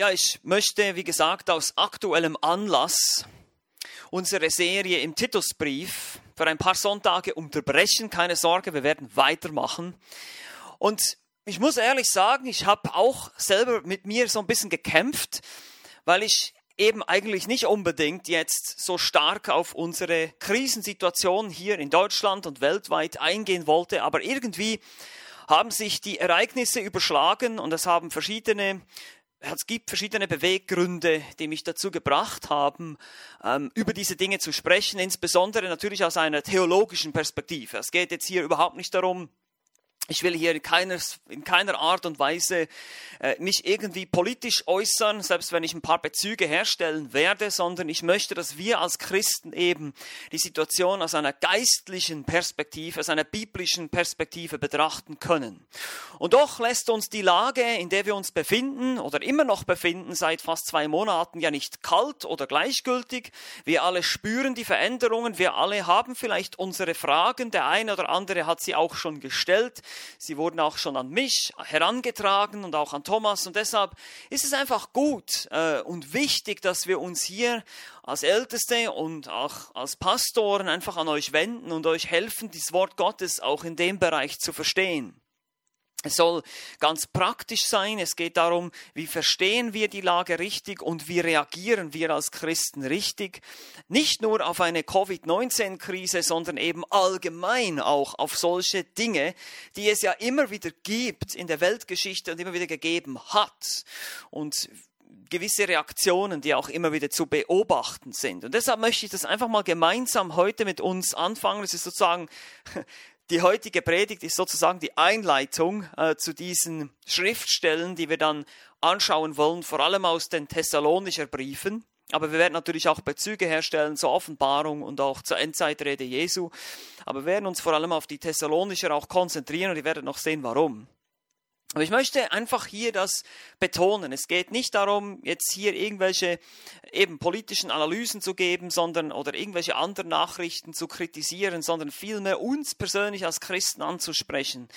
Ja, ich möchte, wie gesagt, aus aktuellem Anlass unsere Serie im Titusbrief für ein paar Sonntage unterbrechen. Keine Sorge, wir werden weitermachen. Und ich muss ehrlich sagen, ich habe auch selber mit mir so ein bisschen gekämpft, weil ich eben eigentlich nicht unbedingt jetzt so stark auf unsere Krisensituation hier in Deutschland und weltweit eingehen wollte, aber irgendwie haben sich die Ereignisse überschlagen und es haben verschiedene es gibt verschiedene Beweggründe, die mich dazu gebracht haben, ähm, über diese Dinge zu sprechen, insbesondere natürlich aus einer theologischen Perspektive. Es geht jetzt hier überhaupt nicht darum, ich will hier in keiner, in keiner Art und Weise äh, mich irgendwie politisch äußern, selbst wenn ich ein paar Bezüge herstellen werde, sondern ich möchte, dass wir als Christen eben die Situation aus einer geistlichen Perspektive, aus einer biblischen Perspektive betrachten können. Und doch lässt uns die Lage, in der wir uns befinden oder immer noch befinden, seit fast zwei Monaten ja nicht kalt oder gleichgültig. Wir alle spüren die Veränderungen, wir alle haben vielleicht unsere Fragen, der eine oder andere hat sie auch schon gestellt. Sie wurden auch schon an mich herangetragen und auch an Thomas. Und deshalb ist es einfach gut äh, und wichtig, dass wir uns hier als Älteste und auch als Pastoren einfach an euch wenden und euch helfen, das Wort Gottes auch in dem Bereich zu verstehen. Es soll ganz praktisch sein. Es geht darum, wie verstehen wir die Lage richtig und wie reagieren wir als Christen richtig. Nicht nur auf eine Covid-19-Krise, sondern eben allgemein auch auf solche Dinge, die es ja immer wieder gibt in der Weltgeschichte und immer wieder gegeben hat. Und gewisse Reaktionen, die auch immer wieder zu beobachten sind. Und deshalb möchte ich das einfach mal gemeinsam heute mit uns anfangen. Es ist sozusagen die heutige Predigt ist sozusagen die Einleitung äh, zu diesen Schriftstellen, die wir dann anschauen wollen, vor allem aus den Thessalonischer Briefen. Aber wir werden natürlich auch Bezüge herstellen zur Offenbarung und auch zur Endzeitrede Jesu. Aber wir werden uns vor allem auf die Thessalonischer auch konzentrieren und ihr werdet noch sehen, warum. Aber ich möchte einfach hier das betonen. Es geht nicht darum, jetzt hier irgendwelche eben politischen Analysen zu geben, sondern oder irgendwelche anderen Nachrichten zu kritisieren, sondern vielmehr uns persönlich als Christen anzusprechen.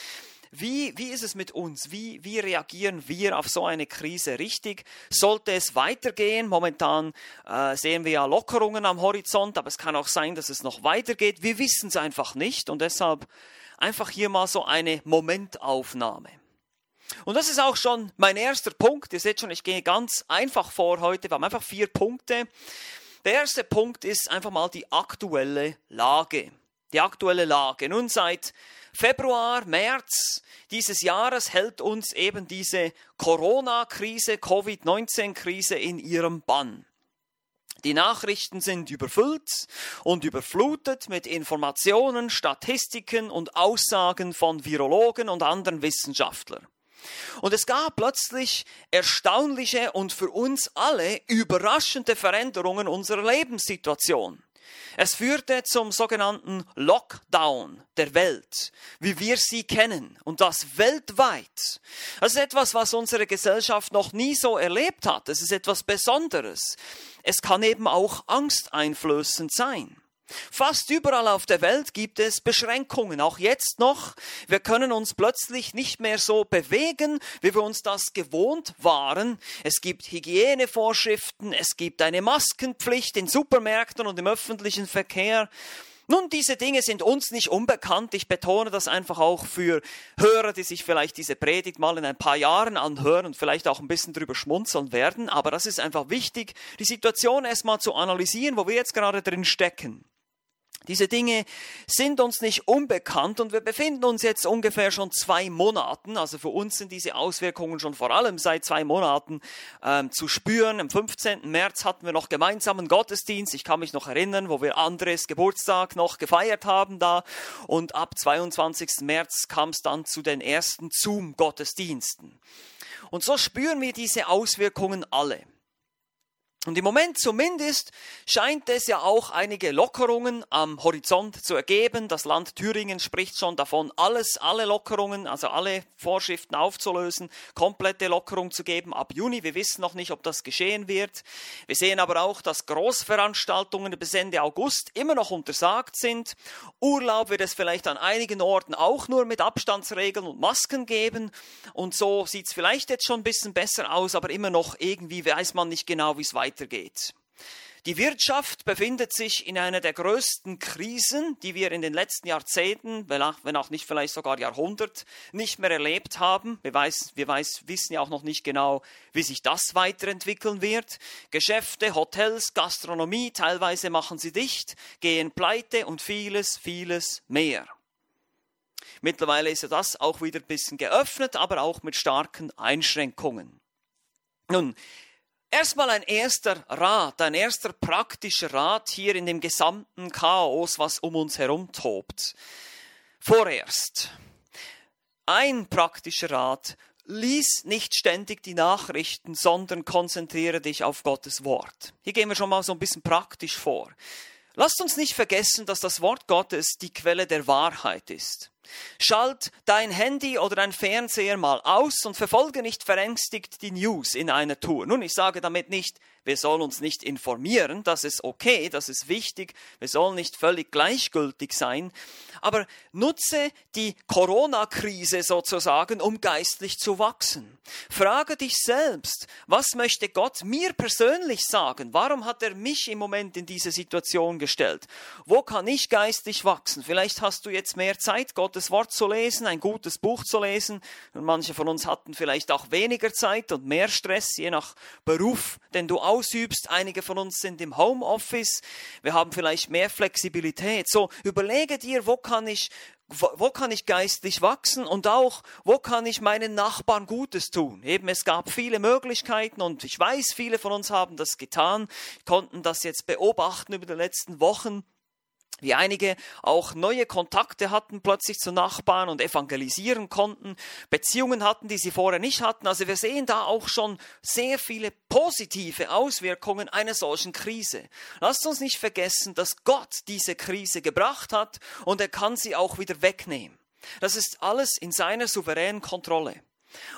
Wie, wie ist es mit uns? Wie, wie reagieren wir auf so eine Krise richtig? Sollte es weitergehen? Momentan äh, sehen wir ja Lockerungen am Horizont, aber es kann auch sein, dass es noch weitergeht. Wir wissen es einfach nicht und deshalb einfach hier mal so eine Momentaufnahme. Und das ist auch schon mein erster Punkt. Ihr seht schon, ich gehe ganz einfach vor heute. Wir haben einfach vier Punkte. Der erste Punkt ist einfach mal die aktuelle Lage. Die aktuelle Lage. Nun seit Februar, März dieses Jahres hält uns eben diese Corona-Krise, Covid-19-Krise in ihrem Bann. Die Nachrichten sind überfüllt und überflutet mit Informationen, Statistiken und Aussagen von Virologen und anderen Wissenschaftlern. Und es gab plötzlich erstaunliche und für uns alle überraschende Veränderungen unserer Lebenssituation. Es führte zum sogenannten Lockdown der Welt, wie wir sie kennen, und das weltweit. Das ist etwas, was unsere Gesellschaft noch nie so erlebt hat. Es ist etwas Besonderes. Es kann eben auch angsteinflößend sein. Fast überall auf der Welt gibt es Beschränkungen, auch jetzt noch. Wir können uns plötzlich nicht mehr so bewegen, wie wir uns das gewohnt waren. Es gibt Hygienevorschriften, es gibt eine Maskenpflicht in Supermärkten und im öffentlichen Verkehr. Nun, diese Dinge sind uns nicht unbekannt. Ich betone das einfach auch für Hörer, die sich vielleicht diese Predigt mal in ein paar Jahren anhören und vielleicht auch ein bisschen drüber schmunzeln werden. Aber das ist einfach wichtig, die Situation erstmal zu analysieren, wo wir jetzt gerade drin stecken. Diese Dinge sind uns nicht unbekannt und wir befinden uns jetzt ungefähr schon zwei Monaten, also für uns sind diese Auswirkungen schon vor allem seit zwei Monaten ähm, zu spüren. Am 15. März hatten wir noch gemeinsamen Gottesdienst, ich kann mich noch erinnern, wo wir Andres Geburtstag noch gefeiert haben da und ab 22. März kam es dann zu den ersten Zoom-Gottesdiensten. Und so spüren wir diese Auswirkungen alle. Und im Moment zumindest scheint es ja auch einige Lockerungen am Horizont zu ergeben. Das Land Thüringen spricht schon davon, alles, alle Lockerungen, also alle Vorschriften aufzulösen, komplette Lockerung zu geben ab Juni. Wir wissen noch nicht, ob das geschehen wird. Wir sehen aber auch, dass Großveranstaltungen bis Ende August immer noch untersagt sind. Urlaub wird es vielleicht an einigen Orten auch nur mit Abstandsregeln und Masken geben. Und so sieht es vielleicht jetzt schon ein bisschen besser aus, aber immer noch irgendwie weiß man nicht genau, wie es weitergeht weitergeht. Die Wirtschaft befindet sich in einer der größten Krisen, die wir in den letzten Jahrzehnten, wenn auch nicht vielleicht sogar Jahrhundert, nicht mehr erlebt haben. Wir, weiß, wir weiß, wissen ja auch noch nicht genau, wie sich das weiterentwickeln wird. Geschäfte, Hotels, Gastronomie, teilweise machen sie dicht, gehen pleite und vieles, vieles mehr. Mittlerweile ist ja das auch wieder ein bisschen geöffnet, aber auch mit starken Einschränkungen. Nun, Erstmal ein erster Rat, ein erster praktischer Rat hier in dem gesamten Chaos, was um uns herum tobt. Vorerst. Ein praktischer Rat, lies nicht ständig die Nachrichten, sondern konzentriere dich auf Gottes Wort. Hier gehen wir schon mal so ein bisschen praktisch vor. Lasst uns nicht vergessen, dass das Wort Gottes die Quelle der Wahrheit ist. Schalt dein Handy oder dein Fernseher mal aus und verfolge nicht verängstigt die News in einer Tour. Nun, ich sage damit nicht, wir sollen uns nicht informieren, das ist okay, das ist wichtig, wir sollen nicht völlig gleichgültig sein, aber nutze die Corona-Krise sozusagen, um geistlich zu wachsen. Frage dich selbst, was möchte Gott mir persönlich sagen? Warum hat er mich im Moment in diese Situation gestellt? Wo kann ich geistlich wachsen? Vielleicht hast du jetzt mehr Zeit, Gottes Wort zu lesen, ein gutes Buch zu lesen. Und manche von uns hatten vielleicht auch weniger Zeit und mehr Stress, je nach Beruf, den du ausübst. Einige von uns sind im Homeoffice. Wir haben vielleicht mehr Flexibilität. So, überlege dir, wo kann ich wo kann ich geistlich wachsen und auch, wo kann ich meinen Nachbarn Gutes tun? Eben, es gab viele Möglichkeiten und ich weiß, viele von uns haben das getan, konnten das jetzt beobachten über die letzten Wochen wie einige auch neue Kontakte hatten plötzlich zu Nachbarn und evangelisieren konnten, Beziehungen hatten, die sie vorher nicht hatten. Also wir sehen da auch schon sehr viele positive Auswirkungen einer solchen Krise. Lasst uns nicht vergessen, dass Gott diese Krise gebracht hat und er kann sie auch wieder wegnehmen. Das ist alles in seiner souveränen Kontrolle.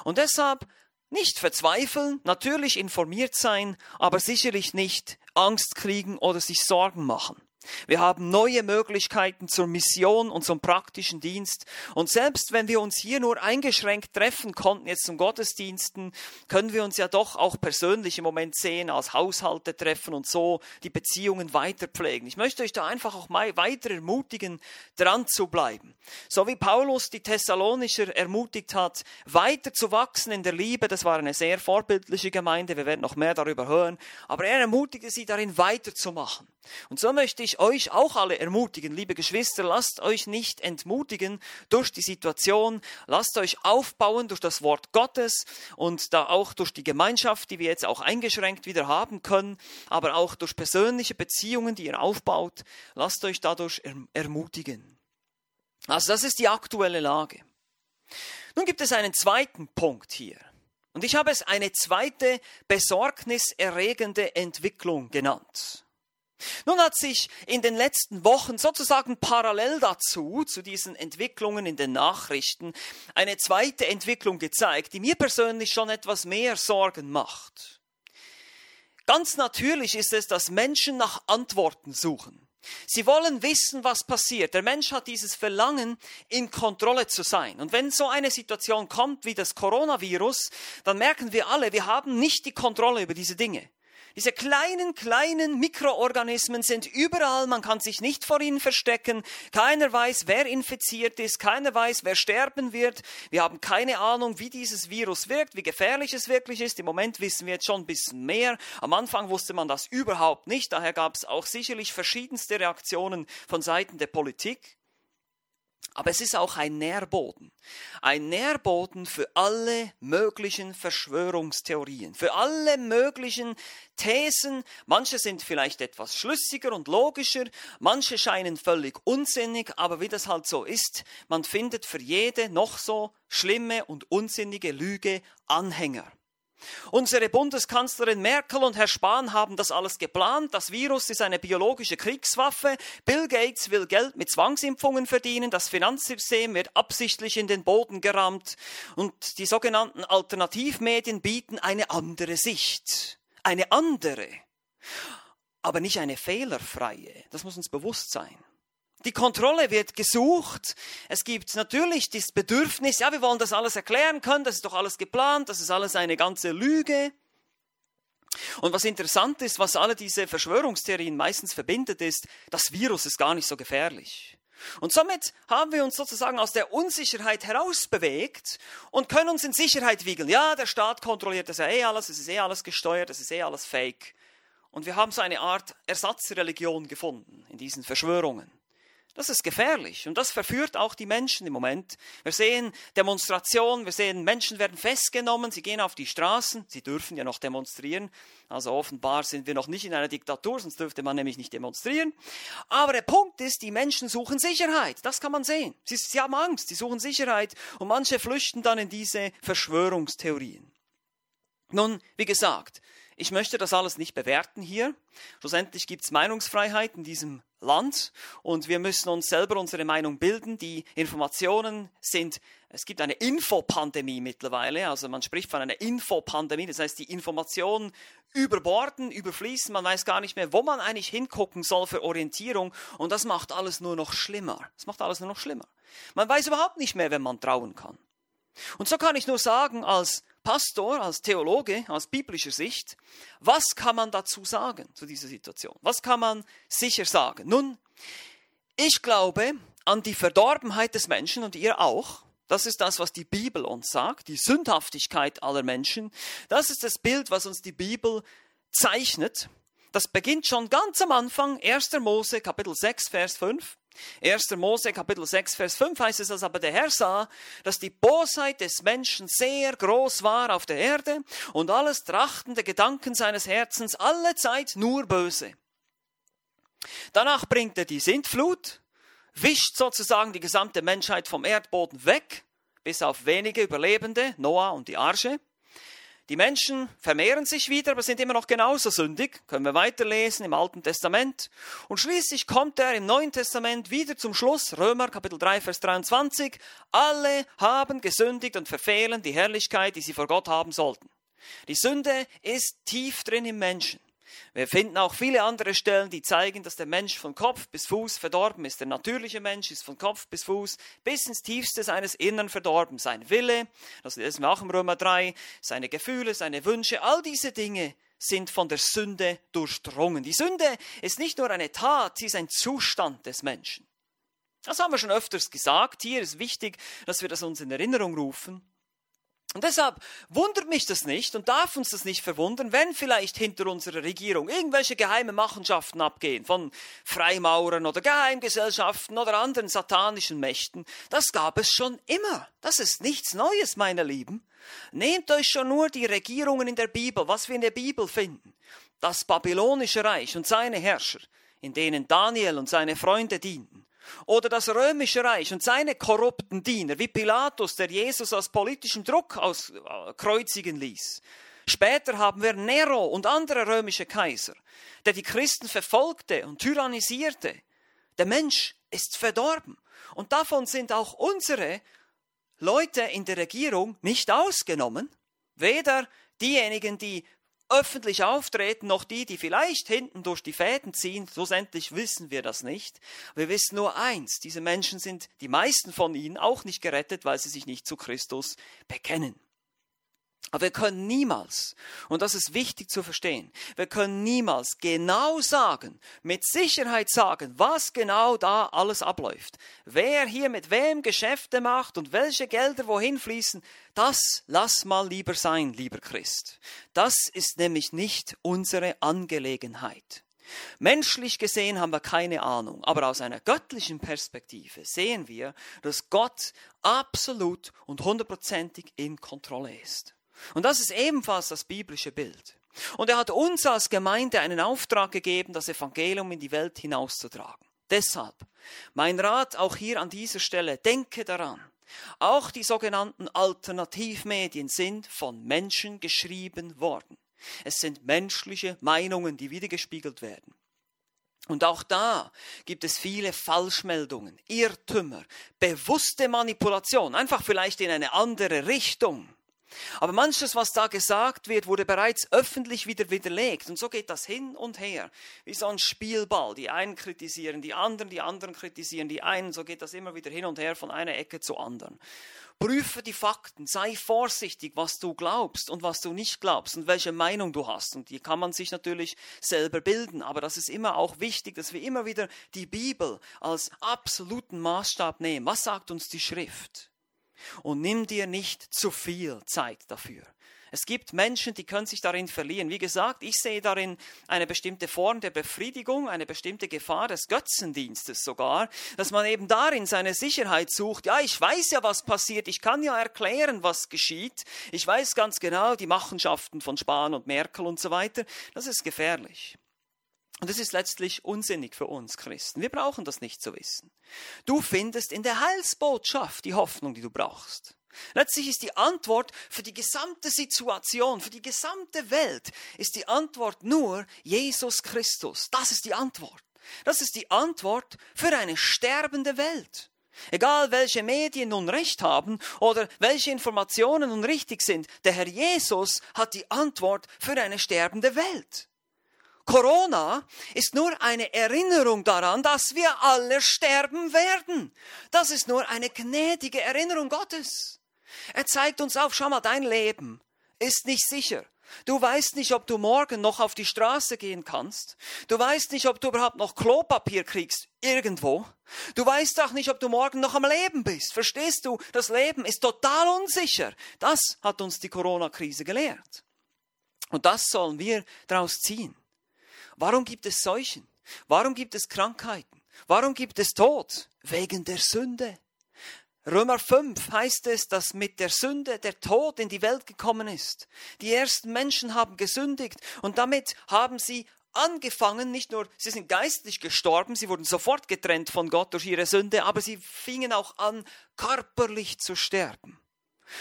Und deshalb nicht verzweifeln, natürlich informiert sein, aber sicherlich nicht Angst kriegen oder sich Sorgen machen. Wir haben neue Möglichkeiten zur Mission und zum praktischen Dienst. Und selbst wenn wir uns hier nur eingeschränkt treffen konnten, jetzt zum Gottesdiensten, können wir uns ja doch auch persönlich im Moment sehen, als Haushalte treffen und so die Beziehungen weiter pflegen. Ich möchte euch da einfach auch weiter ermutigen, dran zu bleiben. So wie Paulus die Thessalonischer ermutigt hat, weiter zu wachsen in der Liebe. Das war eine sehr vorbildliche Gemeinde. Wir werden noch mehr darüber hören. Aber er ermutigte sie darin weiterzumachen. Und so möchte ich euch auch alle ermutigen, liebe Geschwister, lasst euch nicht entmutigen durch die Situation, lasst euch aufbauen durch das Wort Gottes und da auch durch die Gemeinschaft, die wir jetzt auch eingeschränkt wieder haben können, aber auch durch persönliche Beziehungen, die ihr aufbaut, lasst euch dadurch ermutigen. Also das ist die aktuelle Lage. Nun gibt es einen zweiten Punkt hier. Und ich habe es eine zweite besorgniserregende Entwicklung genannt. Nun hat sich in den letzten Wochen sozusagen parallel dazu, zu diesen Entwicklungen in den Nachrichten, eine zweite Entwicklung gezeigt, die mir persönlich schon etwas mehr Sorgen macht. Ganz natürlich ist es, dass Menschen nach Antworten suchen. Sie wollen wissen, was passiert. Der Mensch hat dieses Verlangen, in Kontrolle zu sein. Und wenn so eine Situation kommt wie das Coronavirus, dann merken wir alle, wir haben nicht die Kontrolle über diese Dinge. Diese kleinen, kleinen Mikroorganismen sind überall, man kann sich nicht vor ihnen verstecken, keiner weiß, wer infiziert ist, keiner weiß, wer sterben wird, wir haben keine Ahnung, wie dieses Virus wirkt, wie gefährlich es wirklich ist. Im Moment wissen wir jetzt schon ein bisschen mehr. Am Anfang wusste man das überhaupt nicht, daher gab es auch sicherlich verschiedenste Reaktionen von Seiten der Politik. Aber es ist auch ein Nährboden. Ein Nährboden für alle möglichen Verschwörungstheorien, für alle möglichen Thesen. Manche sind vielleicht etwas schlüssiger und logischer, manche scheinen völlig unsinnig, aber wie das halt so ist, man findet für jede noch so schlimme und unsinnige Lüge Anhänger. Unsere Bundeskanzlerin Merkel und Herr Spahn haben das alles geplant. Das Virus ist eine biologische Kriegswaffe. Bill Gates will Geld mit Zwangsimpfungen verdienen. Das Finanzsystem wird absichtlich in den Boden gerammt. Und die sogenannten Alternativmedien bieten eine andere Sicht. Eine andere. Aber nicht eine fehlerfreie. Das muss uns bewusst sein. Die Kontrolle wird gesucht. Es gibt natürlich das Bedürfnis, ja, wir wollen das alles erklären können, das ist doch alles geplant, das ist alles eine ganze Lüge. Und was interessant ist, was alle diese Verschwörungstheorien meistens verbindet, ist, das Virus ist gar nicht so gefährlich. Und somit haben wir uns sozusagen aus der Unsicherheit herausbewegt und können uns in Sicherheit wiegeln. Ja, der Staat kontrolliert das ja eh alles, es ist eh alles gesteuert, es ist eh alles fake. Und wir haben so eine Art Ersatzreligion gefunden in diesen Verschwörungen. Das ist gefährlich und das verführt auch die Menschen im Moment. Wir sehen Demonstrationen, wir sehen Menschen werden festgenommen, sie gehen auf die Straßen, sie dürfen ja noch demonstrieren. Also offenbar sind wir noch nicht in einer Diktatur, sonst dürfte man nämlich nicht demonstrieren. Aber der Punkt ist, die Menschen suchen Sicherheit, das kann man sehen. Sie, sie haben Angst, sie suchen Sicherheit und manche flüchten dann in diese Verschwörungstheorien. Nun, wie gesagt, ich möchte das alles nicht bewerten hier. Schlussendlich gibt es Meinungsfreiheit in diesem Land und wir müssen uns selber unsere Meinung bilden. Die Informationen sind, es gibt eine Infopandemie mittlerweile, also man spricht von einer Infopandemie, das heißt die Informationen überborden, überfließen, man weiß gar nicht mehr, wo man eigentlich hingucken soll für Orientierung und das macht alles nur noch schlimmer. Das macht alles nur noch schlimmer. Man weiß überhaupt nicht mehr, wenn man trauen kann. Und so kann ich nur sagen, als Pastor, als Theologe, aus biblischer Sicht, was kann man dazu sagen zu dieser Situation? Was kann man sicher sagen? Nun, ich glaube an die Verdorbenheit des Menschen und ihr auch. Das ist das, was die Bibel uns sagt, die Sündhaftigkeit aller Menschen. Das ist das Bild, was uns die Bibel zeichnet. Das beginnt schon ganz am Anfang, 1. Mose, Kapitel 6, Vers 5. 1. Mose Kapitel 6, Vers 5 heißt es, dass aber der Herr sah, dass die Bosheit des Menschen sehr groß war auf der Erde und alles Trachten der Gedanken seines Herzens alle Zeit nur böse. Danach bringt er die Sintflut, wischt sozusagen die gesamte Menschheit vom Erdboden weg, bis auf wenige Überlebende, Noah und die Arche. Die Menschen vermehren sich wieder, aber sind immer noch genauso sündig. Können wir weiterlesen im Alten Testament. Und schließlich kommt er im Neuen Testament wieder zum Schluss, Römer Kapitel 3, Vers 23. Alle haben gesündigt und verfehlen die Herrlichkeit, die sie vor Gott haben sollten. Die Sünde ist tief drin im Menschen. Wir finden auch viele andere Stellen, die zeigen, dass der Mensch von Kopf bis Fuß verdorben ist. Der natürliche Mensch ist von Kopf bis Fuß bis ins Tiefste seines Innern verdorben. Sein Wille, das ist auch im Römer 3, seine Gefühle, seine Wünsche, all diese Dinge sind von der Sünde durchdrungen. Die Sünde ist nicht nur eine Tat, sie ist ein Zustand des Menschen. Das haben wir schon öfters gesagt. Hier ist wichtig, dass wir das uns in Erinnerung rufen. Und deshalb wundert mich das nicht und darf uns das nicht verwundern, wenn vielleicht hinter unserer Regierung irgendwelche geheime Machenschaften abgehen von Freimaurern oder Geheimgesellschaften oder anderen satanischen Mächten. Das gab es schon immer. Das ist nichts Neues, meine Lieben. Nehmt euch schon nur die Regierungen in der Bibel, was wir in der Bibel finden. Das babylonische Reich und seine Herrscher, in denen Daniel und seine Freunde dienten. Oder das römische Reich und seine korrupten Diener, wie Pilatus, der Jesus aus politischem Druck auskreuzigen äh, ließ. Später haben wir Nero und andere römische Kaiser, der die Christen verfolgte und tyrannisierte. Der Mensch ist verdorben. Und davon sind auch unsere Leute in der Regierung nicht ausgenommen. Weder diejenigen, die öffentlich auftreten, noch die, die vielleicht hinten durch die Fäden ziehen. Schlussendlich wissen wir das nicht. Wir wissen nur eins, diese Menschen sind, die meisten von ihnen, auch nicht gerettet, weil sie sich nicht zu Christus bekennen. Aber wir können niemals, und das ist wichtig zu verstehen, wir können niemals genau sagen, mit Sicherheit sagen, was genau da alles abläuft. Wer hier mit wem Geschäfte macht und welche Gelder wohin fließen, das lass mal lieber sein, lieber Christ. Das ist nämlich nicht unsere Angelegenheit. Menschlich gesehen haben wir keine Ahnung, aber aus einer göttlichen Perspektive sehen wir, dass Gott absolut und hundertprozentig in Kontrolle ist. Und das ist ebenfalls das biblische Bild. Und er hat uns als Gemeinde einen Auftrag gegeben, das Evangelium in die Welt hinauszutragen. Deshalb mein Rat auch hier an dieser Stelle, denke daran, Auch die sogenannten Alternativmedien sind von Menschen geschrieben worden. Es sind menschliche Meinungen, die wiedergespiegelt werden. Und auch da gibt es viele Falschmeldungen, Irrtümer, bewusste Manipulation, einfach vielleicht in eine andere Richtung. Aber manches, was da gesagt wird, wurde bereits öffentlich wieder widerlegt. Und so geht das hin und her, wie so ein Spielball. Die einen kritisieren die anderen, die anderen kritisieren die einen. So geht das immer wieder hin und her von einer Ecke zur anderen. Prüfe die Fakten, sei vorsichtig, was du glaubst und was du nicht glaubst und welche Meinung du hast. Und die kann man sich natürlich selber bilden, aber das ist immer auch wichtig, dass wir immer wieder die Bibel als absoluten Maßstab nehmen. Was sagt uns die Schrift? Und nimm dir nicht zu viel Zeit dafür. Es gibt Menschen, die können sich darin verlieren. Wie gesagt, ich sehe darin eine bestimmte Form der Befriedigung, eine bestimmte Gefahr des Götzendienstes sogar, dass man eben darin seine Sicherheit sucht. Ja, ich weiß ja, was passiert. Ich kann ja erklären, was geschieht. Ich weiß ganz genau die Machenschaften von Spahn und Merkel und so weiter. Das ist gefährlich. Und das ist letztlich unsinnig für uns Christen. Wir brauchen das nicht zu wissen. Du findest in der Heilsbotschaft die Hoffnung, die du brauchst. Letztlich ist die Antwort für die gesamte Situation, für die gesamte Welt, ist die Antwort nur Jesus Christus. Das ist die Antwort. Das ist die Antwort für eine sterbende Welt. Egal welche Medien nun recht haben oder welche Informationen nun richtig sind, der Herr Jesus hat die Antwort für eine sterbende Welt. Corona ist nur eine Erinnerung daran, dass wir alle sterben werden. Das ist nur eine gnädige Erinnerung Gottes. Er zeigt uns auf, schau mal, dein Leben ist nicht sicher. Du weißt nicht, ob du morgen noch auf die Straße gehen kannst. Du weißt nicht, ob du überhaupt noch Klopapier kriegst irgendwo. Du weißt auch nicht, ob du morgen noch am Leben bist. Verstehst du? Das Leben ist total unsicher. Das hat uns die Corona-Krise gelehrt. Und das sollen wir daraus ziehen. Warum gibt es Seuchen? Warum gibt es Krankheiten? Warum gibt es Tod? Wegen der Sünde. Römer 5 heißt es, dass mit der Sünde der Tod in die Welt gekommen ist. Die ersten Menschen haben gesündigt und damit haben sie angefangen, nicht nur, sie sind geistlich gestorben, sie wurden sofort getrennt von Gott durch ihre Sünde, aber sie fingen auch an, körperlich zu sterben.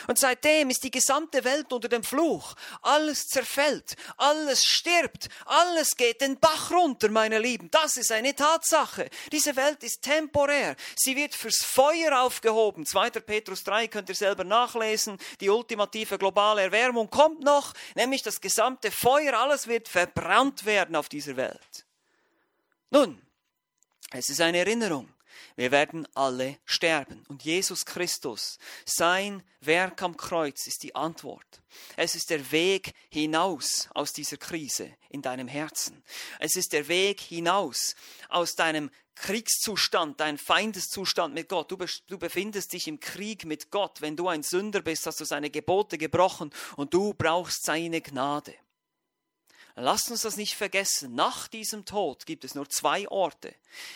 Und seitdem ist die gesamte Welt unter dem Fluch. Alles zerfällt, alles stirbt, alles geht den Bach runter, meine Lieben. Das ist eine Tatsache. Diese Welt ist temporär. Sie wird fürs Feuer aufgehoben. 2. Petrus 3 könnt ihr selber nachlesen. Die ultimative globale Erwärmung kommt noch, nämlich das gesamte Feuer, alles wird verbrannt werden auf dieser Welt. Nun, es ist eine Erinnerung. Wir werden alle sterben. Und Jesus Christus, sein Werk am Kreuz ist die Antwort. Es ist der Weg hinaus aus dieser Krise in deinem Herzen. Es ist der Weg hinaus aus deinem Kriegszustand, dein Feindeszustand mit Gott. Du, du, befindest dich im Krieg mit Gott. Wenn du ein Sünder bist, hast du seine Gebote gebrochen und du brauchst seine Gnade. Lasst uns das nicht vergessen. Nach diesem Tod gibt es nur zwei Orte.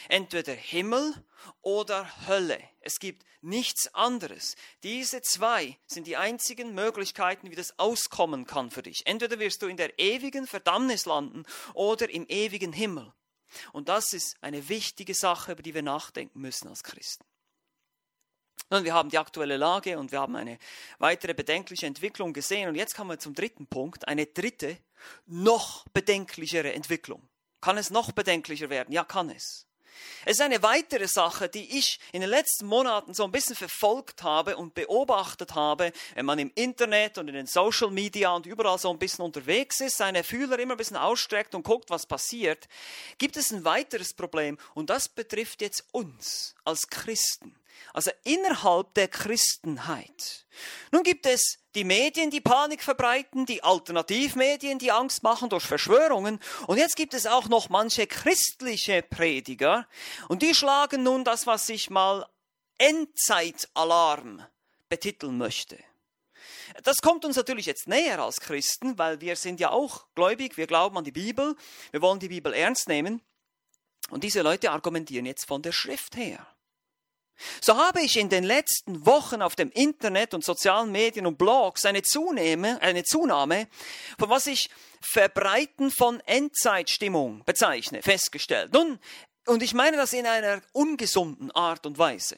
Entweder Himmel oder Hölle. Es gibt nichts anderes. Diese zwei sind die einzigen Möglichkeiten, wie das auskommen kann für dich. Entweder wirst du in der ewigen Verdammnis landen oder im ewigen Himmel. Und das ist eine wichtige Sache, über die wir nachdenken müssen als Christen. Nun, wir haben die aktuelle Lage und wir haben eine weitere bedenkliche Entwicklung gesehen. Und jetzt kommen wir zum dritten Punkt, eine dritte, noch bedenklichere Entwicklung. Kann es noch bedenklicher werden? Ja, kann es. Es ist eine weitere Sache, die ich in den letzten Monaten so ein bisschen verfolgt habe und beobachtet habe, wenn man im Internet und in den Social Media und überall so ein bisschen unterwegs ist, seine Fühler immer ein bisschen ausstreckt und guckt, was passiert, gibt es ein weiteres Problem und das betrifft jetzt uns als Christen also innerhalb der Christenheit. Nun gibt es die Medien, die Panik verbreiten, die Alternativmedien, die Angst machen durch Verschwörungen. Und jetzt gibt es auch noch manche christliche Prediger. Und die schlagen nun das, was ich mal Endzeitalarm betiteln möchte. Das kommt uns natürlich jetzt näher als Christen, weil wir sind ja auch gläubig, wir glauben an die Bibel, wir wollen die Bibel ernst nehmen. Und diese Leute argumentieren jetzt von der Schrift her. So habe ich in den letzten Wochen auf dem Internet und sozialen Medien und Blogs eine Zunahme, eine Zunahme von was ich Verbreiten von Endzeitstimmung bezeichne, festgestellt. Nun, und ich meine das in einer ungesunden Art und Weise.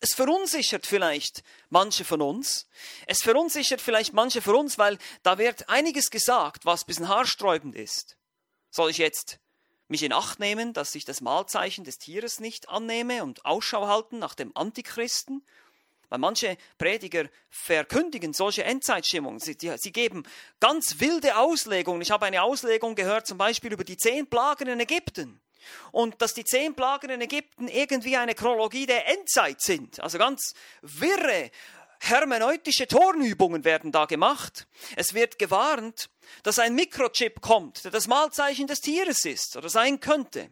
es verunsichert vielleicht manche von uns. Es verunsichert vielleicht manche von uns, weil da wird einiges gesagt, was ein bisschen haarsträubend ist. Soll ich jetzt mich in Acht nehmen, dass ich das Mahlzeichen des Tieres nicht annehme und Ausschau halten nach dem Antichristen? Weil manche Prediger verkündigen solche Endzeitstimmungen. Sie, die, sie geben ganz wilde Auslegungen. Ich habe eine Auslegung gehört, zum Beispiel über die zehn Plagen in Ägypten. Und dass die zehn Plagen in Ägypten irgendwie eine Chronologie der Endzeit sind. Also ganz wirre, hermeneutische Tornübungen werden da gemacht. Es wird gewarnt, dass ein Mikrochip kommt, der das Malzeichen des Tieres ist oder sein könnte.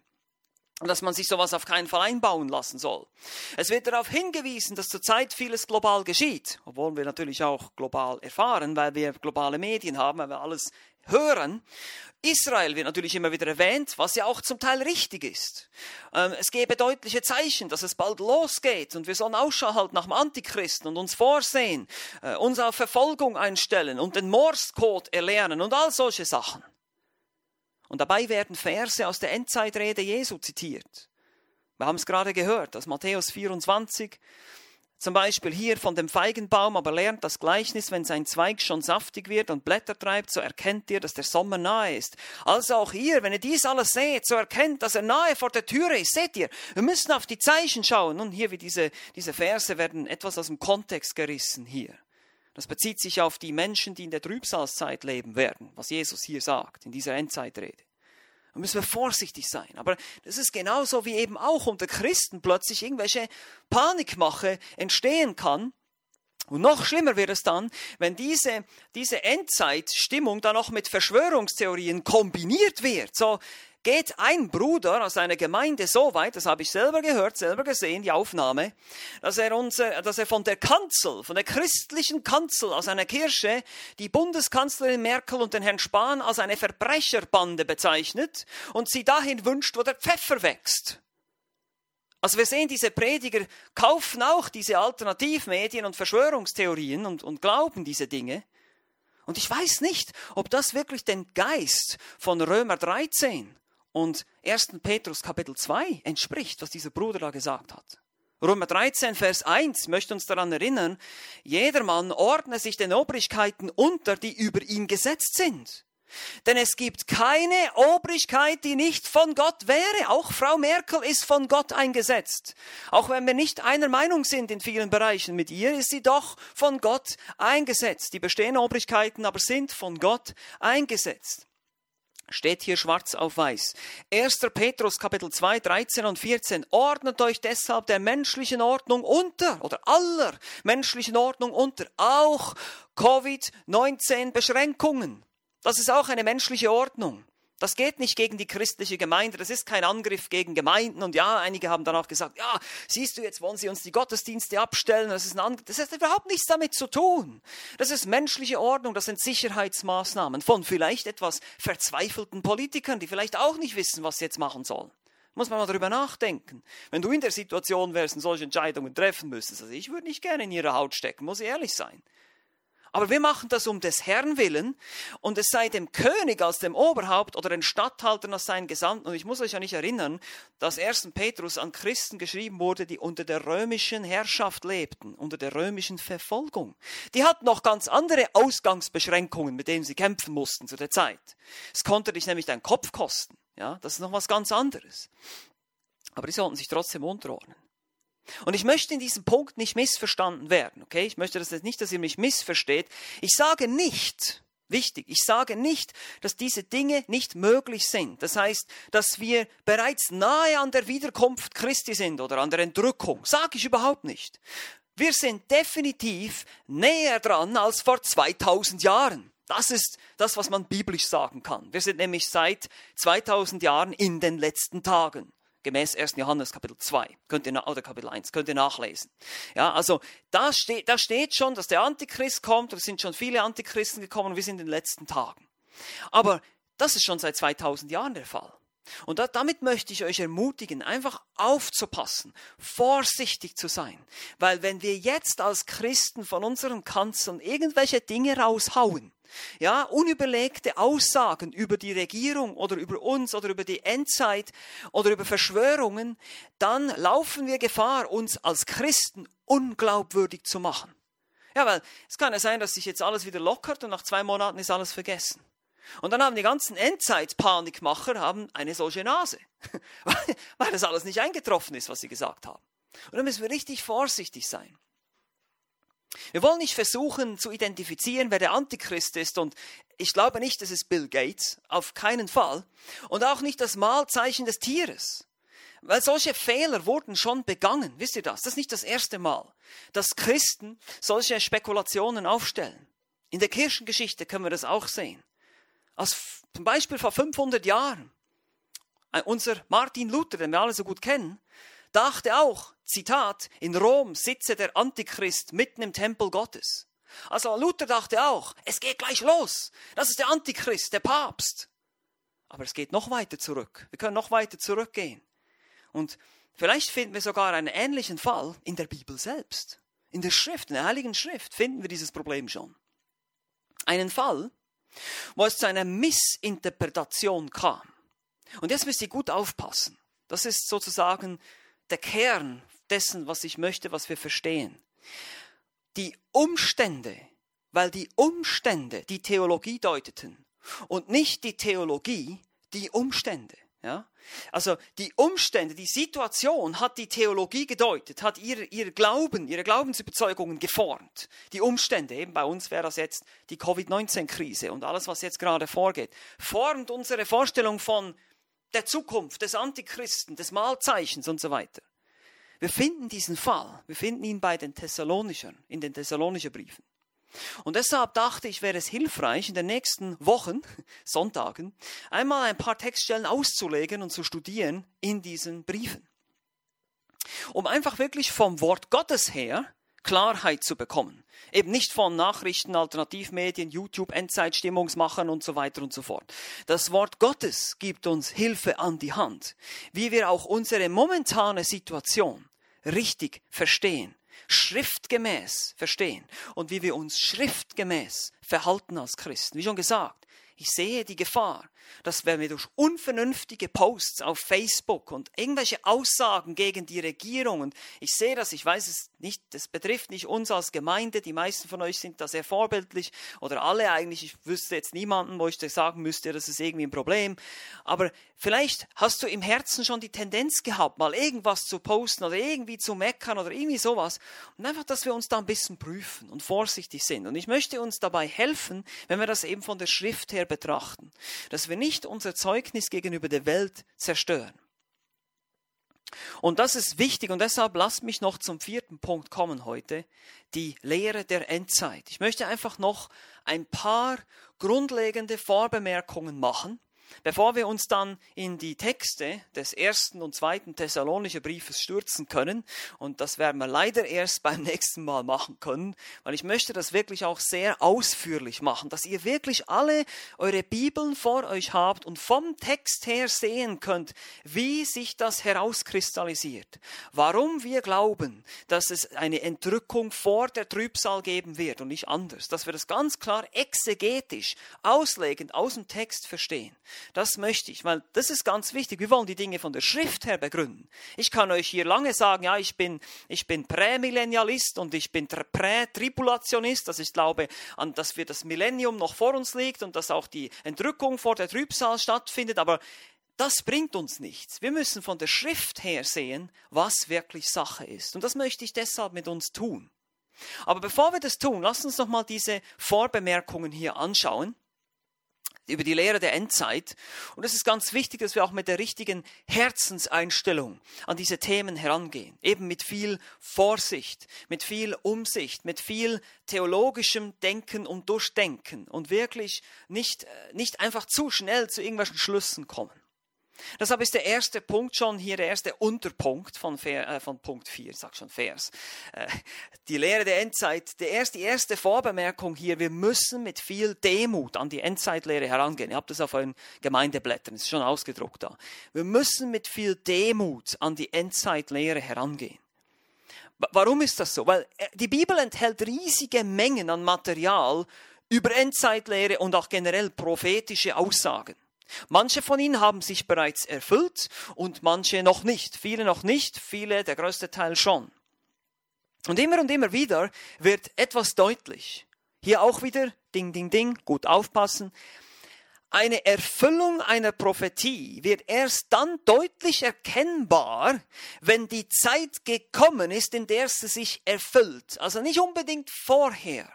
Und dass man sich sowas auf keinen Fall einbauen lassen soll. Es wird darauf hingewiesen, dass zurzeit vieles global geschieht, obwohl wir natürlich auch global erfahren, weil wir globale Medien haben, weil wir alles hören. Israel wird natürlich immer wieder erwähnt, was ja auch zum Teil richtig ist. Ähm, es gäbe deutliche Zeichen, dass es bald losgeht und wir sollen Ausschau halten nach dem Antichristen und uns vorsehen, äh, uns auf Verfolgung einstellen und den Morse-Code erlernen und all solche Sachen. Und dabei werden Verse aus der Endzeitrede Jesu zitiert. Wir haben es gerade gehört, aus Matthäus 24, zum Beispiel hier von dem Feigenbaum, aber lernt das Gleichnis, wenn sein Zweig schon saftig wird und Blätter treibt, so erkennt ihr, dass der Sommer nahe ist. Also auch hier, wenn ihr dies alles seht, so erkennt, dass er nahe vor der Türe ist. Seht ihr, wir müssen auf die Zeichen schauen. Nun hier, wie diese, diese Verse werden etwas aus dem Kontext gerissen hier. Das bezieht sich auf die Menschen, die in der Trübsalzeit leben werden, was Jesus hier sagt, in dieser Endzeitrede. Da müssen wir vorsichtig sein. Aber das ist genauso wie eben auch unter Christen plötzlich irgendwelche Panikmache entstehen kann. Und noch schlimmer wird es dann, wenn diese, diese Endzeitstimmung dann noch mit Verschwörungstheorien kombiniert wird. So, geht ein Bruder aus einer Gemeinde so weit, das habe ich selber gehört, selber gesehen, die Aufnahme, dass er, unser, dass er von der Kanzel, von der christlichen Kanzel aus einer Kirche, die Bundeskanzlerin Merkel und den Herrn Spahn als eine Verbrecherbande bezeichnet und sie dahin wünscht, wo der Pfeffer wächst. Also wir sehen, diese Prediger kaufen auch diese Alternativmedien und Verschwörungstheorien und, und glauben diese Dinge. Und ich weiß nicht, ob das wirklich den Geist von Römer 13 und 1. Petrus Kapitel 2 entspricht, was dieser Bruder da gesagt hat. Römer 13, Vers 1 möchte uns daran erinnern, jedermann ordne sich den Obrigkeiten unter, die über ihn gesetzt sind. Denn es gibt keine Obrigkeit, die nicht von Gott wäre. Auch Frau Merkel ist von Gott eingesetzt. Auch wenn wir nicht einer Meinung sind in vielen Bereichen mit ihr, ist sie doch von Gott eingesetzt. Die bestehenden Obrigkeiten aber sind von Gott eingesetzt. Steht hier schwarz auf weiß. 1. Petrus Kapitel 2, 13 und 14. Ordnet euch deshalb der menschlichen Ordnung unter oder aller menschlichen Ordnung unter, auch Covid-19 Beschränkungen. Das ist auch eine menschliche Ordnung. Das geht nicht gegen die christliche Gemeinde, das ist kein Angriff gegen Gemeinden. Und ja, einige haben dann auch gesagt, ja, siehst du, jetzt wollen sie uns die Gottesdienste abstellen. Das, ist ein Angriff. das hat überhaupt nichts damit zu tun. Das ist menschliche Ordnung, das sind Sicherheitsmaßnahmen von vielleicht etwas verzweifelten Politikern, die vielleicht auch nicht wissen, was sie jetzt machen sollen. Muss man mal darüber nachdenken. Wenn du in der Situation wärst und solche Entscheidungen treffen müsstest, also ich würde nicht gerne in ihrer Haut stecken, muss ich ehrlich sein. Aber wir machen das um des Herrn willen und es sei dem König als dem Oberhaupt oder den Statthaltern als seinen Gesandten. Und ich muss euch ja nicht erinnern, dass 1. Petrus an Christen geschrieben wurde, die unter der römischen Herrschaft lebten, unter der römischen Verfolgung. Die hatten noch ganz andere Ausgangsbeschränkungen, mit denen sie kämpfen mussten zu der Zeit. Es konnte dich nämlich deinen Kopf kosten. Ja, das ist noch was ganz anderes. Aber die sollten sich trotzdem unterordnen. Und ich möchte in diesem Punkt nicht missverstanden werden, okay? Ich möchte das nicht, dass ihr mich missversteht. Ich sage nicht, wichtig, ich sage nicht, dass diese Dinge nicht möglich sind. Das heißt, dass wir bereits nahe an der Wiederkunft Christi sind oder an der Entrückung. Sage ich überhaupt nicht. Wir sind definitiv näher dran als vor 2000 Jahren. Das ist das, was man biblisch sagen kann. Wir sind nämlich seit 2000 Jahren in den letzten Tagen gemäß 1. Johannes Kapitel 2, könnt ihr, oder Kapitel 1, könnt ihr nachlesen. Ja, also da steht, da steht schon, dass der Antichrist kommt, es sind schon viele Antichristen gekommen, wir sind in den letzten Tagen. Aber das ist schon seit 2000 Jahren der Fall. Und da, damit möchte ich euch ermutigen, einfach aufzupassen, vorsichtig zu sein. Weil wenn wir jetzt als Christen von unseren Kanzeln irgendwelche Dinge raushauen, ja, unüberlegte Aussagen über die Regierung oder über uns oder über die Endzeit oder über Verschwörungen, dann laufen wir Gefahr, uns als Christen unglaubwürdig zu machen. Ja, weil es kann ja sein, dass sich jetzt alles wieder lockert und nach zwei Monaten ist alles vergessen. Und dann haben die ganzen Endzeitpanikmacher haben eine solche Nase, weil das alles nicht eingetroffen ist, was sie gesagt haben. Und dann müssen wir richtig vorsichtig sein. Wir wollen nicht versuchen zu identifizieren, wer der Antichrist ist. Und ich glaube nicht, dass es Bill Gates, auf keinen Fall. Und auch nicht das Malzeichen des Tieres. Weil solche Fehler wurden schon begangen. Wisst ihr das? Das ist nicht das erste Mal, dass Christen solche Spekulationen aufstellen. In der Kirchengeschichte können wir das auch sehen. Als zum Beispiel vor 500 Jahren. Unser Martin Luther, den wir alle so gut kennen, dachte auch, Zitat, in Rom sitze der Antichrist mitten im Tempel Gottes. Also Luther dachte auch, es geht gleich los. Das ist der Antichrist, der Papst. Aber es geht noch weiter zurück. Wir können noch weiter zurückgehen. Und vielleicht finden wir sogar einen ähnlichen Fall in der Bibel selbst. In der Schrift, in der Heiligen Schrift finden wir dieses Problem schon. Einen Fall, wo es zu einer Missinterpretation kam. Und jetzt müsst ihr gut aufpassen. Das ist sozusagen der Kern dessen, was ich möchte, was wir verstehen. Die Umstände, weil die Umstände die Theologie deuteten und nicht die Theologie die Umstände. Ja? Also die Umstände, die Situation hat die Theologie gedeutet, hat ihr, ihr Glauben, ihre Glaubensüberzeugungen geformt. Die Umstände, eben bei uns wäre das jetzt die Covid-19-Krise und alles, was jetzt gerade vorgeht, formt unsere Vorstellung von der Zukunft, des Antichristen, des Mahlzeichens und so weiter. Wir finden diesen Fall, wir finden ihn bei den Thessalonichern, in den Thessalonicher Briefen. Und deshalb dachte ich, wäre es hilfreich, in den nächsten Wochen, Sonntagen, einmal ein paar Textstellen auszulegen und zu studieren in diesen Briefen. Um einfach wirklich vom Wort Gottes her Klarheit zu bekommen. Eben nicht von Nachrichten, Alternativmedien, YouTube, Endzeitstimmungsmachern und so weiter und so fort. Das Wort Gottes gibt uns Hilfe an die Hand, wie wir auch unsere momentane Situation richtig verstehen schriftgemäß verstehen und wie wir uns schriftgemäß verhalten als Christen. Wie schon gesagt, ich sehe die Gefahr, dass wenn wir durch unvernünftige Posts auf Facebook und irgendwelche Aussagen gegen die Regierung. Und ich sehe das, ich weiß es nicht, das betrifft nicht uns als Gemeinde, die meisten von euch sind da sehr vorbildlich oder alle eigentlich, ich wüsste jetzt niemanden, wo ich dir sagen müsste, das ist irgendwie ein Problem, aber vielleicht hast du im Herzen schon die Tendenz gehabt, mal irgendwas zu posten oder irgendwie zu meckern oder irgendwie sowas. Und einfach, dass wir uns da ein bisschen prüfen und vorsichtig sind. Und ich möchte uns dabei helfen, wenn wir das eben von der Schrift her betrachten, dass wir nicht unser Zeugnis gegenüber der Welt zerstören. Und das ist wichtig und deshalb lasst mich noch zum vierten Punkt kommen heute, die Lehre der Endzeit. Ich möchte einfach noch ein paar grundlegende Vorbemerkungen machen Bevor wir uns dann in die Texte des ersten und zweiten Thessalonischer Briefes stürzen können, und das werden wir leider erst beim nächsten Mal machen können, weil ich möchte das wirklich auch sehr ausführlich machen, dass ihr wirklich alle eure Bibeln vor euch habt und vom Text her sehen könnt, wie sich das herauskristallisiert. Warum wir glauben, dass es eine Entrückung vor der Trübsal geben wird und nicht anders. Dass wir das ganz klar exegetisch, auslegend aus dem Text verstehen. Das möchte ich, weil das ist ganz wichtig. Wir wollen die Dinge von der Schrift her begründen. Ich kann euch hier lange sagen, ja, ich bin, ich bin Prämillennialist und ich bin Prätribulationist, dass ich glaube, an, dass wir das Millennium noch vor uns liegt und dass auch die Entrückung vor der Trübsal stattfindet, aber das bringt uns nichts. Wir müssen von der Schrift her sehen, was wirklich Sache ist. Und das möchte ich deshalb mit uns tun. Aber bevor wir das tun, lasst uns noch mal diese Vorbemerkungen hier anschauen über die Lehre der Endzeit. Und es ist ganz wichtig, dass wir auch mit der richtigen Herzenseinstellung an diese Themen herangehen. Eben mit viel Vorsicht, mit viel Umsicht, mit viel theologischem Denken und Durchdenken und wirklich nicht, äh, nicht einfach zu schnell zu irgendwelchen Schlüssen kommen. Deshalb ist der erste Punkt schon hier der erste Unterpunkt von, äh, von Punkt 4, ich sag schon Vers. Äh, die Lehre der Endzeit, der erste, die erste Vorbemerkung hier, wir müssen mit viel Demut an die Endzeitlehre herangehen. Ihr habt das auf euren Gemeindeblättern, ist schon ausgedruckt da. Wir müssen mit viel Demut an die Endzeitlehre herangehen. Warum ist das so? Weil äh, die Bibel enthält riesige Mengen an Material über Endzeitlehre und auch generell prophetische Aussagen. Manche von ihnen haben sich bereits erfüllt und manche noch nicht. Viele noch nicht, viele, der größte Teil schon. Und immer und immer wieder wird etwas deutlich. Hier auch wieder, ding, ding, ding, gut aufpassen. Eine Erfüllung einer Prophetie wird erst dann deutlich erkennbar, wenn die Zeit gekommen ist, in der sie sich erfüllt. Also nicht unbedingt vorher.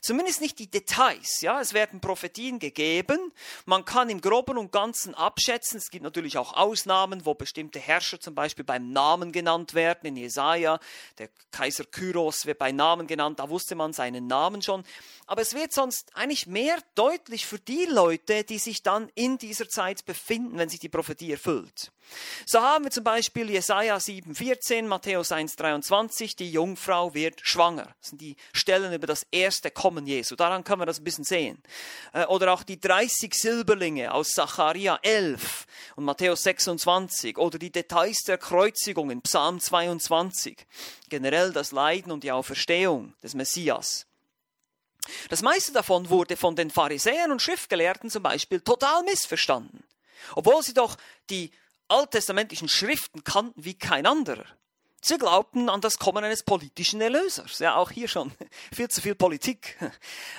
Zumindest nicht die Details. Ja, es werden Prophetien gegeben. Man kann im Groben und Ganzen abschätzen. Es gibt natürlich auch Ausnahmen, wo bestimmte Herrscher zum Beispiel beim Namen genannt werden. In Jesaja, der Kaiser Kyros wird bei Namen genannt. Da wusste man seinen Namen schon. Aber es wird sonst eigentlich mehr deutlich für die Leute, die sich dann in dieser Zeit befinden, wenn sich die Prophetie erfüllt. So haben wir zum Beispiel Jesaja 7,14, Matthäus 1,23, die Jungfrau wird schwanger. Das sind die Stellen über das erste Kommen Jesu. Daran kann man das ein bisschen sehen. Äh, oder auch die 30 Silberlinge aus Zacharia 11 und Matthäus 26. Oder die Details der Kreuzigung in Psalm 22. Generell das Leiden und die Auferstehung des Messias. Das meiste davon wurde von den Pharisäern und Schriftgelehrten zum Beispiel total missverstanden. Obwohl sie doch die alttestamentlichen Schriften kannten wie kein anderer. Sie glaubten an das Kommen eines politischen Erlösers. Ja, auch hier schon viel zu viel Politik.